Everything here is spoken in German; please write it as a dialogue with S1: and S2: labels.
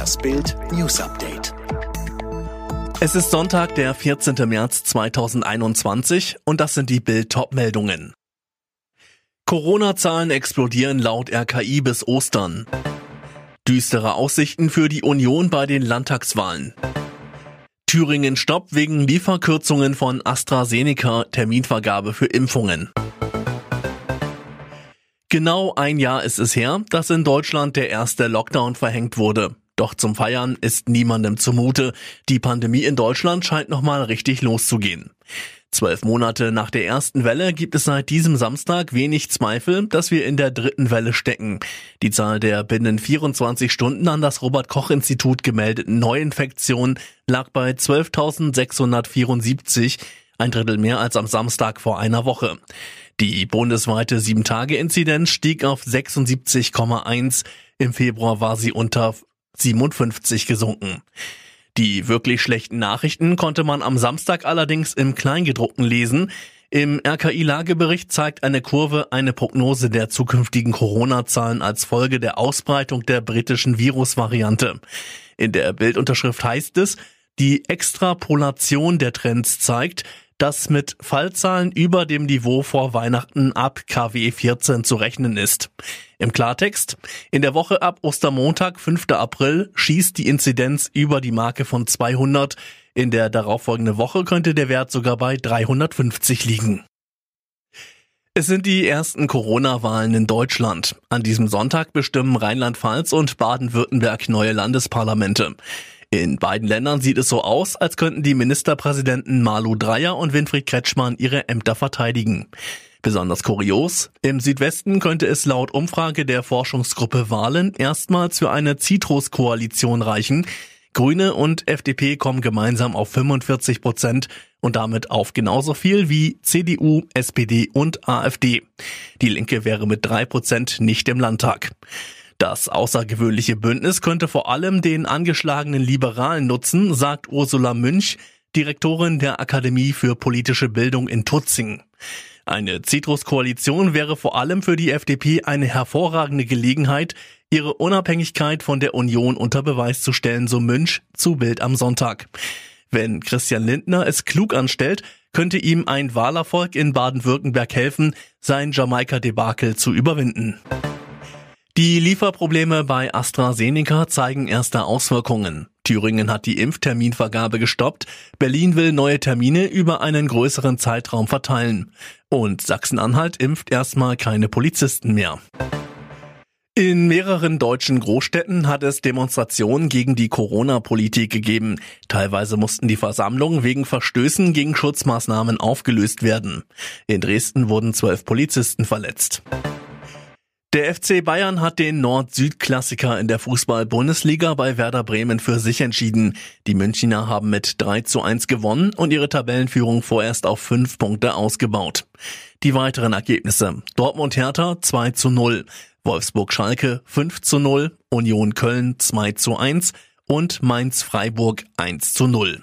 S1: Das Bild News Update.
S2: Es ist Sonntag, der 14. März 2021 und das sind die Bild meldungen Corona-Zahlen explodieren laut RKI bis Ostern. Düstere Aussichten für die Union bei den Landtagswahlen. Thüringen stoppt wegen Lieferkürzungen von AstraZeneca Terminvergabe für Impfungen. Genau ein Jahr ist es her, dass in Deutschland der erste Lockdown verhängt wurde. Doch zum Feiern ist niemandem zumute. Die Pandemie in Deutschland scheint nochmal richtig loszugehen. Zwölf Monate nach der ersten Welle gibt es seit diesem Samstag wenig Zweifel, dass wir in der dritten Welle stecken. Die Zahl der binnen 24 Stunden an das Robert Koch Institut gemeldeten Neuinfektionen lag bei 12.674, ein Drittel mehr als am Samstag vor einer Woche. Die bundesweite 7-Tage-Inzidenz stieg auf 76,1. Im Februar war sie unter 57 gesunken. Die wirklich schlechten Nachrichten konnte man am Samstag allerdings im Kleingedruckten lesen. Im RKI-Lagebericht zeigt eine Kurve eine Prognose der zukünftigen Corona-Zahlen als Folge der Ausbreitung der britischen Virusvariante. In der Bildunterschrift heißt es, die Extrapolation der Trends zeigt, dass mit Fallzahlen über dem Niveau vor Weihnachten ab KW 14 zu rechnen ist. Im Klartext, in der Woche ab Ostermontag, 5. April, schießt die Inzidenz über die Marke von 200. In der darauffolgenden Woche könnte der Wert sogar bei 350 liegen. Es sind die ersten Corona-Wahlen in Deutschland. An diesem Sonntag bestimmen Rheinland-Pfalz und Baden-Württemberg neue Landesparlamente. In beiden Ländern sieht es so aus, als könnten die Ministerpräsidenten Malu Dreyer und Winfried Kretschmann ihre Ämter verteidigen. Besonders kurios, im Südwesten könnte es laut Umfrage der Forschungsgruppe Wahlen erstmals für eine Citrus-Koalition reichen. Grüne und FDP kommen gemeinsam auf 45 Prozent und damit auf genauso viel wie CDU, SPD und AfD. Die Linke wäre mit drei Prozent nicht im Landtag. Das außergewöhnliche Bündnis könnte vor allem den angeschlagenen Liberalen nutzen, sagt Ursula Münch, Direktorin der Akademie für politische Bildung in Tutzing. Eine Citrus-Koalition wäre vor allem für die FDP eine hervorragende Gelegenheit, ihre Unabhängigkeit von der Union unter Beweis zu stellen, so Münch zu Bild am Sonntag. Wenn Christian Lindner es klug anstellt, könnte ihm ein Wahlerfolg in Baden-Württemberg helfen, sein Jamaika-Debakel zu überwinden. Die Lieferprobleme bei AstraZeneca zeigen erste Auswirkungen. Thüringen hat die Impfterminvergabe gestoppt, Berlin will neue Termine über einen größeren Zeitraum verteilen. Und Sachsen-Anhalt impft erstmal keine Polizisten mehr. In mehreren deutschen Großstädten hat es Demonstrationen gegen die Corona-Politik gegeben. Teilweise mussten die Versammlungen wegen Verstößen gegen Schutzmaßnahmen aufgelöst werden. In Dresden wurden zwölf Polizisten verletzt. Der FC Bayern hat den Nord-Süd-Klassiker in der Fußball-Bundesliga bei Werder Bremen für sich entschieden. Die Münchner haben mit 3 zu 1 gewonnen und ihre Tabellenführung vorerst auf 5 Punkte ausgebaut. Die weiteren Ergebnisse. Dortmund Hertha 2 zu 0, Wolfsburg Schalke 5 zu 0, Union Köln 2 zu 1 und Mainz Freiburg 1 zu 0.